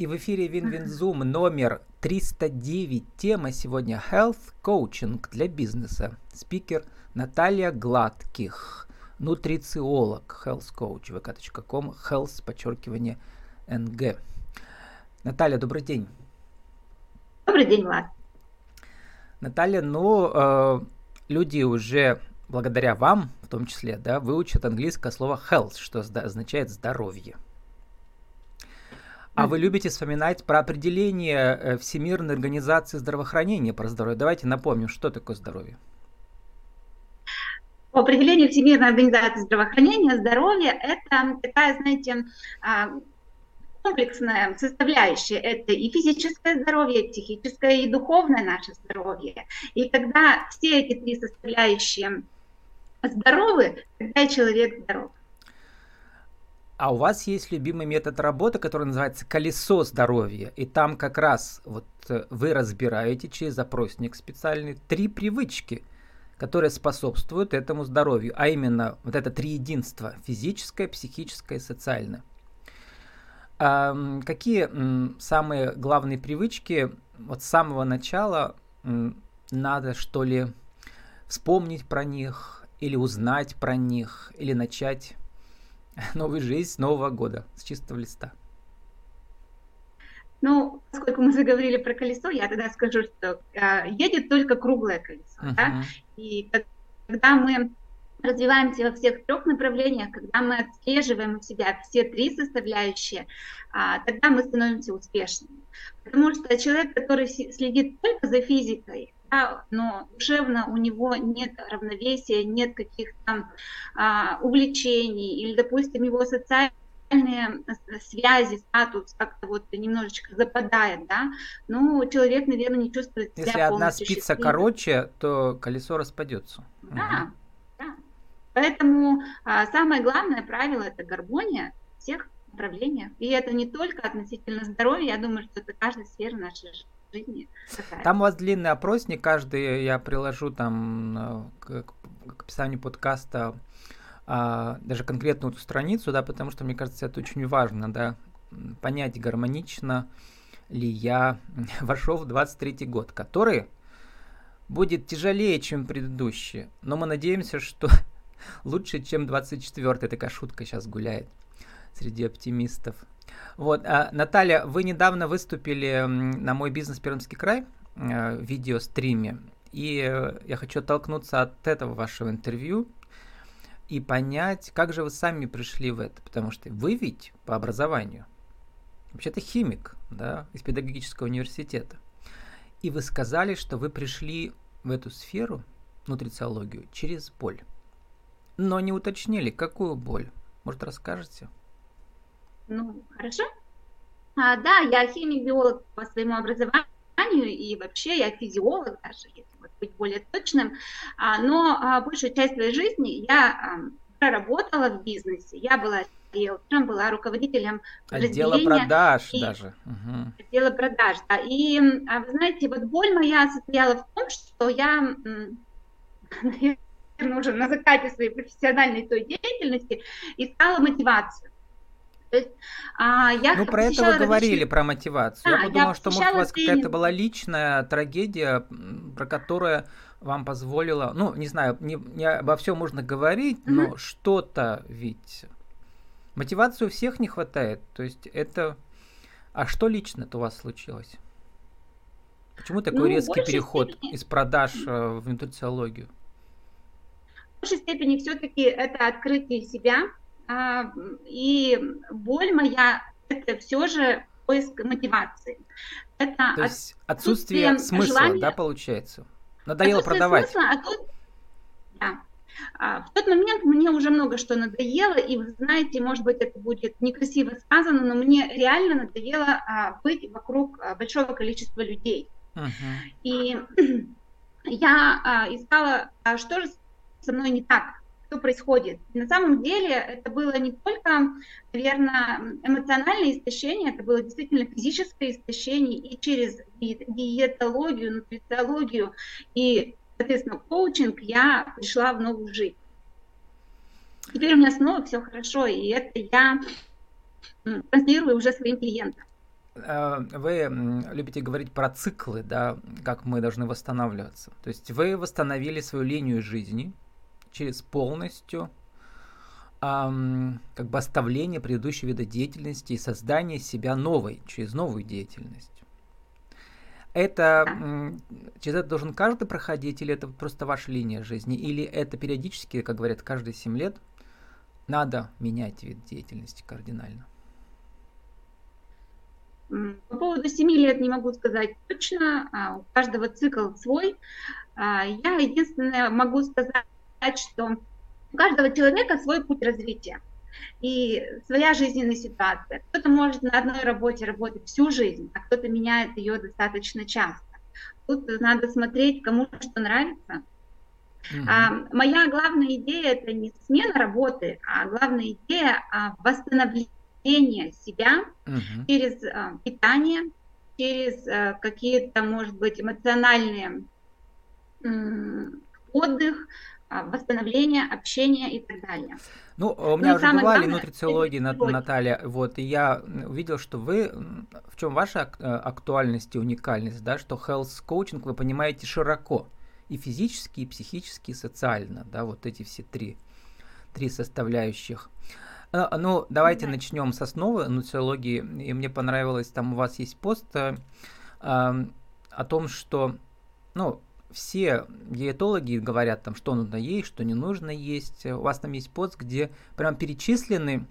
И в эфире WinWinZoom номер 309. Тема сегодня Health Coaching для бизнеса. Спикер Наталья Гладких, нутрициолог, health coach, vk.com, health, подчеркивание, НГ. Наталья, добрый день. Добрый день, Влад. Наталья, ну, э, люди уже благодаря вам, в том числе, да, выучат английское слово health, что означает здоровье. А вы любите вспоминать про определение э, Всемирной организации здравоохранения про здоровье. Давайте напомним, что такое здоровье. По определению Всемирной организации здравоохранения, здоровье – это такая, знаете, а, комплексная составляющая. Это и физическое здоровье, и психическое, и духовное наше здоровье. И когда все эти три составляющие здоровы, тогда человек здоров. А у вас есть любимый метод работы, который называется колесо здоровья. И там как раз вот э, вы разбираете через запросник специальный три привычки, которые способствуют этому здоровью. А именно вот это три единства – физическое, психическое и социальное. А, какие самые главные привычки вот с самого начала надо что ли вспомнить про них или узнать про них или начать новую жизнь с Нового года, с чистого листа? Ну, поскольку мы заговорили про колесо, я тогда скажу, что э, едет только круглое колесо. Uh-huh. Да? И когда мы развиваемся во всех трех направлениях, когда мы отслеживаем у себя все три составляющие, а, тогда мы становимся успешными. Потому что человек, который следит только за физикой, да, но душевно у него нет равновесия, нет каких-то а, увлечений, или, допустим, его социальные связи, статус как-то вот немножечко западает, да, ну, человек, наверное, не чувствует себя Если одна спица счастливым. короче, то колесо распадется. Да, угу. да. Поэтому а, самое главное правило – это гармония всех направлениях. И это не только относительно здоровья, я думаю, что это каждая сфера нашей жизни жизни. Такая. Там у вас длинный опросник, каждый я приложу там э, к, к описанию подкаста а, даже конкретную эту страницу, да, потому что мне кажется, это очень важно, да, понять гармонично ли я вошел в 23 год, который будет тяжелее, чем предыдущий, но мы надеемся, что лучше, чем 24 такая шутка сейчас гуляет среди оптимистов. Вот, а, Наталья, вы недавно выступили на мой бизнес Пермский край э, видеостриме, и э, я хочу оттолкнуться от этого вашего интервью и понять, как же вы сами пришли в это, потому что вы ведь по образованию вообще-то химик, да, из педагогического университета, и вы сказали, что вы пришли в эту сферу, нутрициологию, через боль, но не уточнили, какую боль. Может, расскажете? Ну, хорошо. А, да, я химик-биолог по своему образованию, и вообще я физиолог даже, если быть более точным. А, но а, большую часть своей жизни я а, проработала в бизнесе. Я была риэлтором, была руководителем Отдела продаж и, даже. Угу. Отдела продаж, да. И а, вы знаете, вот боль моя состояла в том, что я, наверное, уже на закате своей профессиональной той деятельности искала мотивацию. То есть, а, я ну, про это вы говорили, про мотивацию. Да, я подумала, я что, может, у вас какая-то была личная трагедия, про которую вам позволила, ну, не знаю, не, не обо всем можно говорить, угу. но что-то ведь... Мотивации у всех не хватает. То есть это... А что лично-то у вас случилось? Почему такой ну, резкий переход степени... из продаж э, в нутрициологию? В большей степени все-таки это открытие себя, и боль моя это все же поиск мотивации. Это То есть отсутствие, отсутствие смысла, желания... да, получается? Надоело продавать. Смысла, а тут... Да. А, в тот момент мне уже много что надоело, и вы знаете, может быть, это будет некрасиво сказано, но мне реально надоело а, быть вокруг а, большого количества людей. Uh-huh. И я а, искала, а что же со мной не так? Что происходит. на самом деле это было не только, наверное, эмоциональное истощение, это было действительно физическое истощение и через диетологию, нутрициологию и, соответственно, коучинг я пришла в новую жизнь. Теперь у меня снова все хорошо, и это я транслирую уже своим клиентам. э, вы любите говорить про циклы, да, как мы должны восстанавливаться. То есть вы восстановили свою линию жизни через полностью эм, как бы оставление предыдущего вида деятельности и создание себя новой, через новую деятельность. Это через это должен каждый проходить, или это просто ваша линия жизни, или это периодически, как говорят, каждые 7 лет надо менять вид деятельности кардинально? По поводу 7 лет не могу сказать точно, а, у каждого цикл свой. А, я единственное могу сказать, что у каждого человека свой путь развития и своя жизненная ситуация. Кто-то может на одной работе работать всю жизнь, а кто-то меняет ее достаточно часто. Тут надо смотреть, кому что нравится. Mm-hmm. А, моя главная идея это не смена работы, а главная идея а, восстановления себя mm-hmm. через а, питание, через а, какие-то, может быть, эмоциональные м- отдых, а, восстановление общения и так далее. Ну, у меня Но уже бывали нутрициологии, Наталья, вот, и я увидел, что вы, в чем ваша э, актуальность и уникальность, да, что health coaching вы понимаете широко, и физически, и психически, и социально, да, вот эти все три, три составляющих. А, ну, давайте да. начнем с основы нутрициологии, и мне понравилось, там у вас есть пост э, о том, что, ну, все диетологи говорят там, что нужно есть, что не нужно есть. У вас там есть пост, где прям перечислены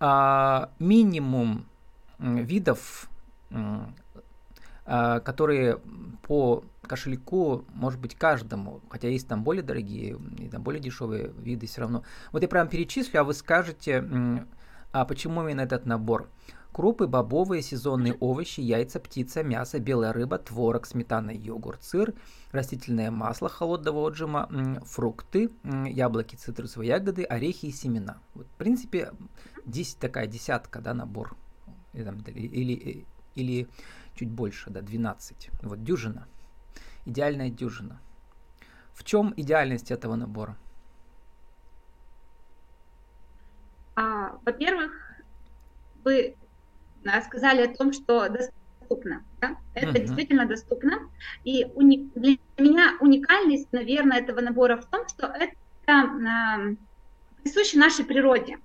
а, минимум видов, а, которые по кошельку, может быть, каждому, хотя есть там более дорогие и там более дешевые виды все равно. Вот я прям перечислю, а вы скажете, а почему именно этот набор крупы, бобовые, сезонные овощи, яйца, птица, мясо, белая рыба, творог, сметана, йогурт, сыр, растительное масло холодного отжима, фрукты, яблоки, цитрусовые ягоды, орехи и семена. Вот, в принципе, 10 такая десятка, да, набор. Или, или, или чуть больше, да, 12. Вот дюжина. Идеальная дюжина. В чем идеальность этого набора? А, во-первых, вы сказали о том, что доступно. Да? Это uh-huh. действительно доступно. И уни- для меня уникальность, наверное, этого набора в том, что это э, присуще нашей природе.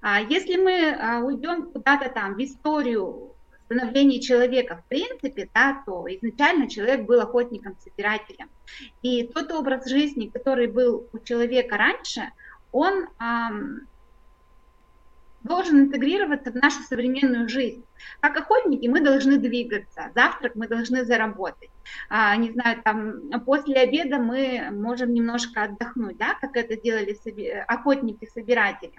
А если мы э, уйдем куда-то там в историю становления человека в принципе, да, то изначально человек был охотником-собирателем. И тот образ жизни, который был у человека раньше, он эм, должен интегрироваться в нашу современную жизнь. Как охотники мы должны двигаться, завтрак мы должны заработать. А, не знаю, там после обеда мы можем немножко отдохнуть, да, как это делали охотники-собиратели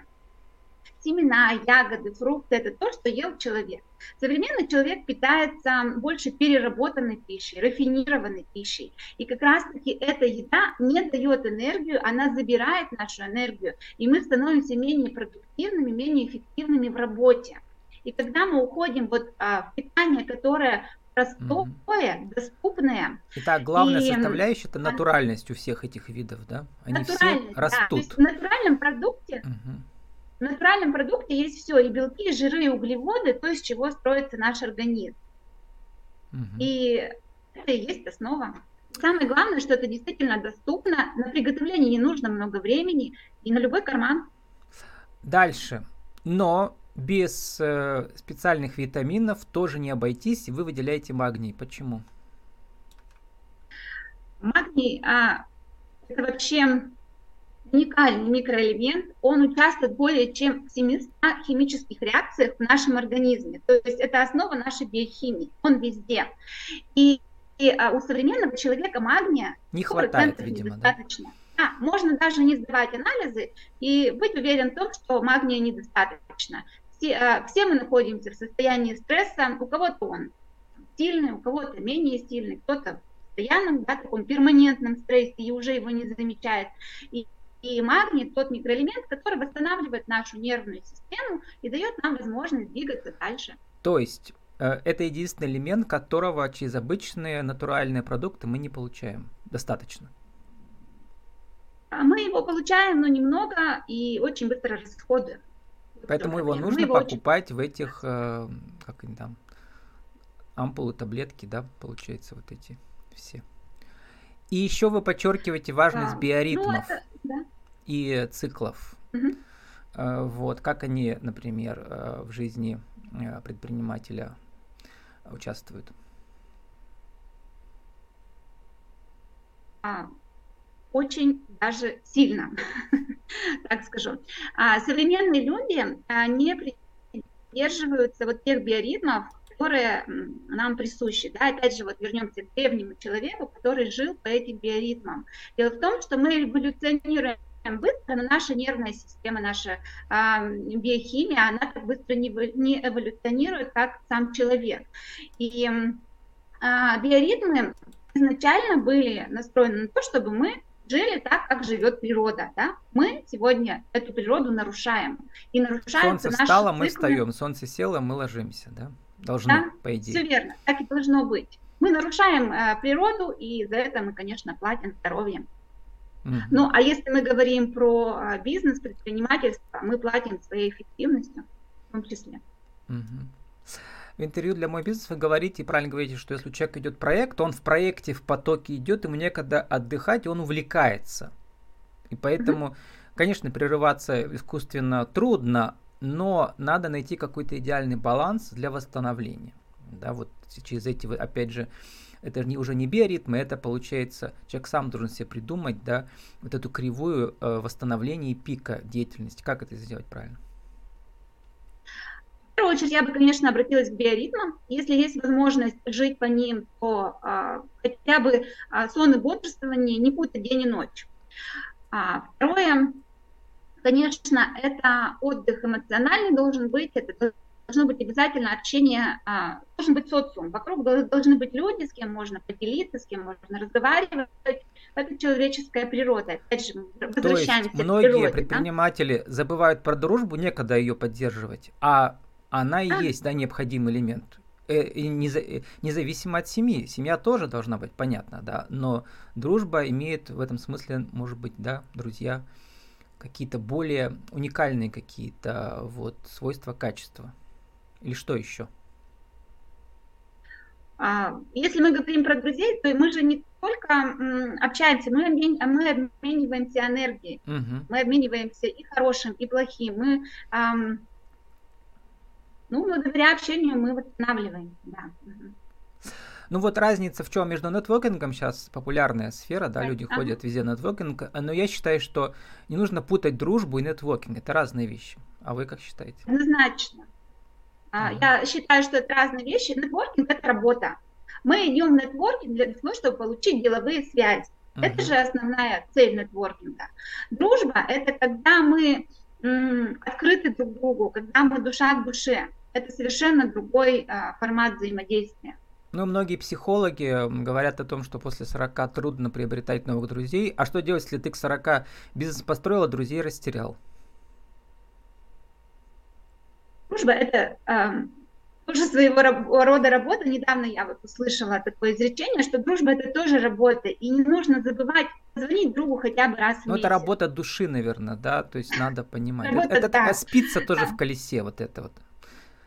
семена, ягоды, фрукты – это то, что ел человек. Современный человек питается больше переработанной пищей, рафинированной пищей. И как раз-таки эта еда не дает энергию, она забирает нашу энергию, и мы становимся менее продуктивными, менее эффективными в работе. И когда мы уходим вот а, в питание, которое простое, mm-hmm. доступное. Итак, главная и, составляющая это натуральность у всех этих видов, да? Они все растут. Да, то есть в натуральном продукте mm-hmm в натуральном продукте есть все, и белки, и жиры, и углеводы, то, из чего строится наш организм. Угу. И это и есть основа. Самое главное, что это действительно доступно, на приготовление не нужно много времени, и на любой карман. Дальше. Но без э, специальных витаминов тоже не обойтись, и вы выделяете магний. Почему? Магний а, это вообще уникальный микроэлемент, он участвует более чем в 700 химических реакциях в нашем организме. То есть это основа нашей биохимии, он везде. И, и а, у современного человека магния не хватает, видимо, недостаточно. Да? Да, можно даже не сдавать анализы и быть уверен в том, что магния недостаточно. Все, а, все мы находимся в состоянии стресса, у кого-то он сильный, у кого-то менее сильный, кто-то в постоянном, да, таком перманентном стрессе и уже его не замечает. И и магний тот микроэлемент, который восстанавливает нашу нервную систему и дает нам возможность двигаться дальше. То есть э, это единственный элемент, которого через обычные натуральные продукты мы не получаем достаточно. А мы его получаем, но немного и очень быстро расходуем. Поэтому его нужно его покупать очень... в этих, э, как они там, ампулы, таблетки, да, получается, вот эти все. И еще вы подчеркиваете важность да. биоритмов ну, это, да. И циклов. Угу. Вот, как они, например, э, в жизни э, предпринимателя участвуют? А, очень даже сильно, так скажу. А, современные люди не придерживаются вот тех биоритмов, которые нам присущи. Да, опять же, вот вернемся к древнему человеку, который жил по этим биоритмам. Дело в том, что мы эволюционируем быстро, но наша нервная система, наша э, биохимия, она так быстро не, не эволюционирует, как сам человек. И э, биоритмы изначально были настроены на то, чтобы мы жили так, как живет природа. Да? Мы сегодня эту природу нарушаем. И нарушаем Солнце встало, циклы. мы встаем, солнце село, мы ложимся. Да? Должны, да? по идее. Все верно, так и должно быть. Мы нарушаем э, природу, и за это мы, конечно, платим здоровьем. Ну, а если мы говорим про э, бизнес, предпринимательство, мы платим своей эффективностью в том числе. В интервью для «Мой бизнес» вы говорите, и правильно говорите, что если у человека идет проект, он в проекте, в потоке идет, ему некогда отдыхать, и он увлекается. И поэтому, конечно, прерываться искусственно трудно, но надо найти какой-то идеальный баланс для восстановления. Да, вот через эти, опять же, это не, уже не биоритмы, это получается, человек сам должен себе придумать, да, вот эту кривую э, восстановления пика деятельности. Как это сделать правильно? В первую очередь я бы, конечно, обратилась к биоритмам. Если есть возможность жить по ним, то а, хотя бы а, сон и бодрствование не путать день и ночь. А, второе, Конечно, это отдых эмоциональный должен быть, это должно быть обязательно общение, а, должен быть социум, вокруг должны быть люди, с кем можно поделиться, с кем можно разговаривать. Это человеческая природа. Опять же, возвращаемся То есть многие природе, предприниматели да? забывают про дружбу, некогда ее поддерживать, а она и а. есть да, необходимый элемент. Э, и независимо от семьи. Семья тоже должна быть понятна, да, но дружба имеет в этом смысле, может быть, да, друзья, какие-то более уникальные какие-то вот свойства, качества? Или что еще? А, если мы говорим про друзей, то мы же не только общаемся, мы, обмен, мы обмениваемся энергией, угу. мы обмениваемся и хорошим, и плохим. Мы, эм, ну, благодаря общению мы восстанавливаем. Да. Угу. Ну вот разница в чем между нетворкингом сейчас популярная сфера, да, люди ага. ходят везде нетворкинг, но я считаю, что не нужно путать дружбу и нетворкинг, это разные вещи. А вы как считаете? Однозначно. Ага. Я считаю, что это разные вещи. Нетворкинг это работа. Мы идем в нетворкинг для того, чтобы получить деловые связи. Угу. Это же основная цель нетворкинга. Дружба это когда мы м, открыты друг другу, когда мы душа к душе. Это совершенно другой а, формат взаимодействия. Ну, многие психологи говорят о том, что после 40 трудно приобретать новых друзей. А что делать, если ты к 40 бизнес построил, а друзей растерял? Дружба – это тоже своего рода работа. Недавно я вот услышала такое изречение, что дружба – это тоже работа. И не нужно забывать звонить другу хотя бы раз в Ну, это работа души, наверное, да? То есть надо понимать. Работа, это, да. спица тоже да. в колесе, вот это вот.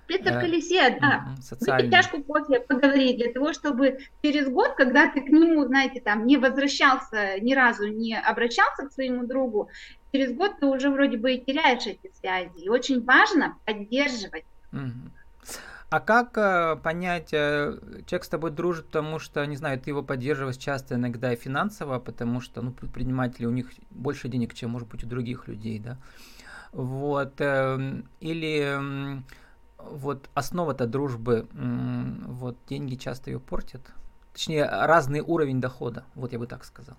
Это в колесе, да. Выпить чашку кофе, поговорить, для того, чтобы через год, когда ты к нему, знаете, там не возвращался, ни разу не обращался к своему другу, через год ты уже вроде бы и теряешь эти связи. И очень важно поддерживать. А как э, понять, э, человек с тобой дружит, потому что, не знаю, ты его поддерживаешь часто иногда и финансово, потому что, ну, предприниматели, у них больше денег, чем, может быть, у других людей, да? Вот. Э, или вот основа-то дружбы, вот деньги часто ее портят. Точнее, разный уровень дохода, вот я бы так сказал.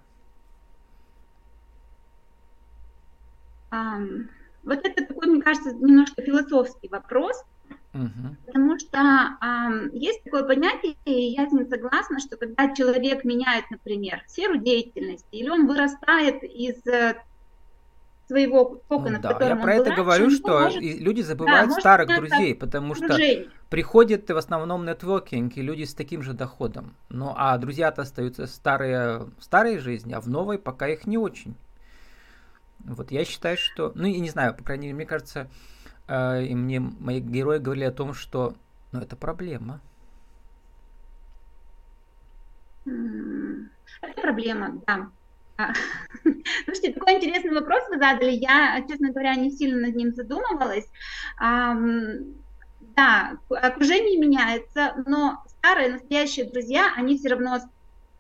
Um, вот это такой, мне кажется, немножко философский вопрос, угу. потому что um, есть такое понятие, и я с ним согласна, что когда человек меняет, например, сферу деятельности, или он вырастает из э, своего кокона, ну, да. в котором Я про это была, говорю, что может... люди забывают да, старых друзей, потому окружение. что приходит в основном нетворкинг и люди с таким же доходом. Ну а друзья-то остаются старые в старой жизни, а в новой пока их не очень. Вот я считаю, что... Ну, я не знаю, по крайней мере, мне кажется, э, и мне мои герои говорили о том, что ну, это проблема. Это проблема, да. А, слушайте, такой интересный вопрос вы задали. Я, честно говоря, не сильно над ним задумывалась. Да, окружение меняется, но старые настоящие друзья, они все равно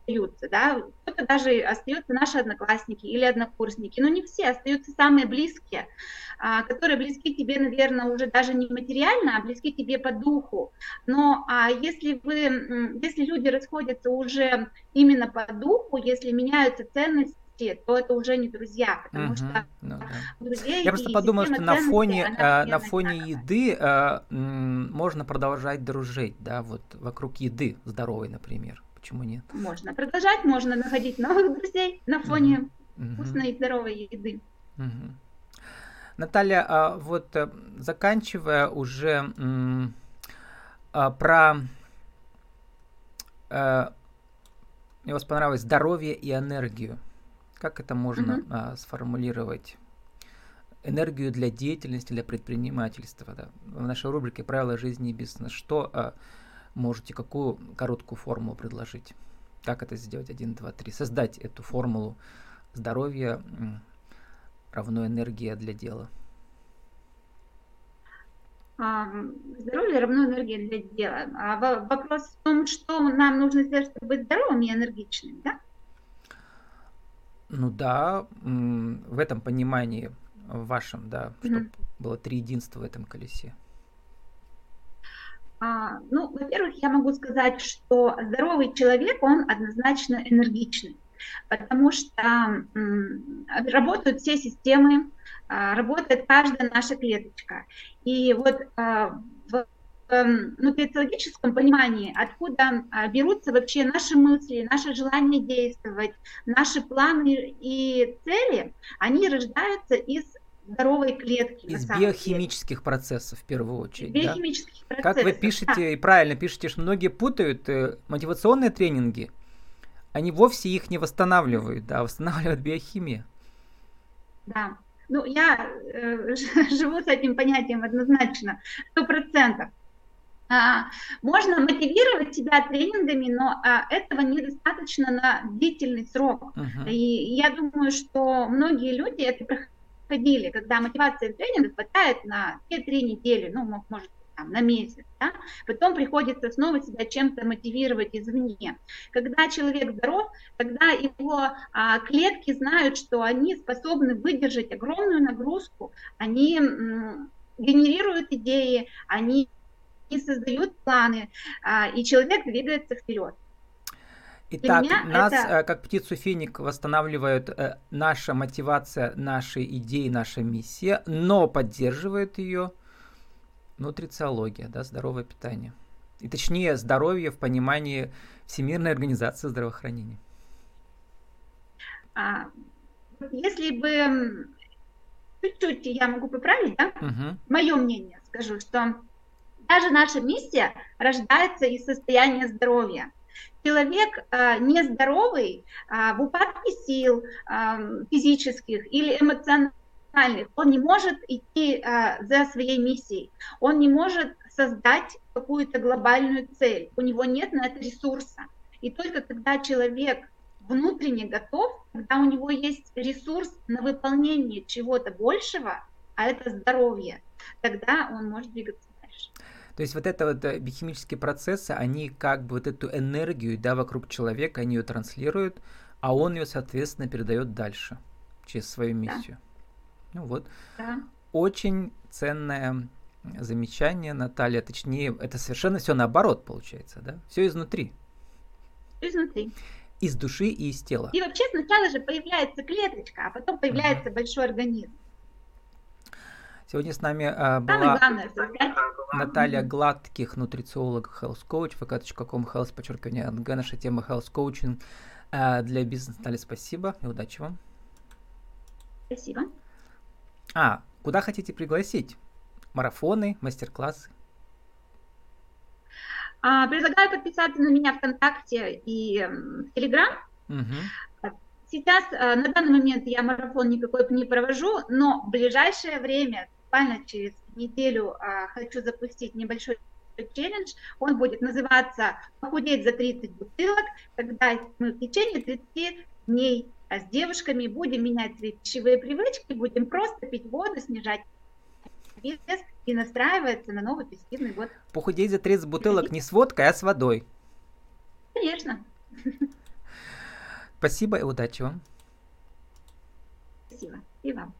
остаются, да, кто-то даже остаются наши одноклассники или однокурсники, но не все, остаются самые близкие, а, которые близки тебе, наверное, уже даже не материально, а близки тебе по духу. Но а если вы, если люди расходятся уже именно по духу, если меняются ценности, то это уже не друзья, потому угу, что ну, да. друзей Я просто подумал, что на фоне э, на фоне еды э, можно продолжать дружить, да, вот вокруг еды здоровой, например. Почему нет? Можно продолжать, можно находить новых друзей на фоне угу. вкусной и здоровой еды. Угу. Наталья, а вот э, заканчивая уже а, про а, мне вас понравилось здоровье и энергию. Как это можно угу. а, сформулировать? Энергию для деятельности, для предпринимательства. Да? В нашей рубрике «Правила жизни и бизнеса» что а, можете какую короткую формулу предложить? Как это сделать? Один, два, три. Создать эту формулу здоровья равно энергия для дела. Здоровье равно энергия для дела. А вопрос в том, что нам нужно сделать, чтобы быть здоровым и энергичным, да? Ну да, в этом понимании вашем, да, mm-hmm. чтобы было три единства в этом колесе. А, ну, во-первых, я могу сказать, что здоровый человек, он однозначно энергичный, потому что м, работают все системы, а, работает каждая наша клеточка. И вот а, в эм, нутрициологическом понимании, откуда а, берутся вообще наши мысли, наше желание действовать, наши планы и цели, они рождаются из здоровой клетки. Из биохимических деле. процессов в первую очередь. Биохимических да? процессов. Как вы пишете да. и правильно пишете, что многие путают э, мотивационные тренинги, они вовсе их не восстанавливают, да, восстанавливают биохимия. Да. Ну, я э, живу с этим понятием однозначно, сто процентов. А, можно мотивировать себя тренингами, но а, этого недостаточно на длительный срок. Uh-huh. И я думаю, что многие люди это ходили, когда мотивация тренинга хватает на 2-3 недели, ну, может, там, на месяц, да? потом приходится снова себя чем-то мотивировать извне. Когда человек здоров, когда его а, клетки знают, что они способны выдержать огромную нагрузку, они м, генерируют идеи, они создают планы, а, и человек двигается вперед. Итак, нас, это... Э, как птицу финик, восстанавливает э, наша мотивация, наши идеи, наша миссия, но поддерживает ее нутрициология, да, здоровое питание. И точнее, здоровье в понимании Всемирной организации здравоохранения. А, если бы чуть-чуть я могу поправить, да? Угу. Мое мнение скажу, что даже наша миссия рождается из состояния здоровья. Человек э, нездоровый э, в упадке сил э, физических или эмоциональных, он не может идти э, за своей миссией, он не может создать какую-то глобальную цель, у него нет на это ресурса. И только когда человек внутренне готов, когда у него есть ресурс на выполнение чего-то большего, а это здоровье, тогда он может двигаться дальше. То есть вот это вот э, биохимические процессы, они как бы вот эту энергию, да, вокруг человека, они ее транслируют, а он ее, соответственно, передает дальше через свою миссию. Да. Ну вот. Да. Очень ценное замечание, Наталья. Точнее, это совершенно все наоборот получается, да? Все изнутри. Изнутри. Из души и из тела. И вообще сначала же появляется клеточка, а потом появляется uh-huh. большой организм. Сегодня с нами а, была главное, Наталья Гладких, нутрициолог, health coach, vk.com, health, подчеркивание, НГ, наша тема health coaching а, для бизнеса. Наталья, спасибо и удачи вам. Спасибо. А, куда хотите пригласить? Марафоны, мастер-классы? А, предлагаю подписаться на меня ВКонтакте и в Телеграм. Угу. Сейчас, а, на данный момент я марафон никакой не провожу, но в ближайшее время, буквально через неделю, а, хочу запустить небольшой челлендж, он будет называться «Похудеть за 30 бутылок», когда мы в течение 30 дней с девушками будем менять свои пищевые привычки, будем просто пить воду, снижать вес и настраиваться на новый позитивный год. Похудеть за 30 бутылок не с водкой, а с водой. Конечно. Спасибо и удачи вам. Спасибо. И вам.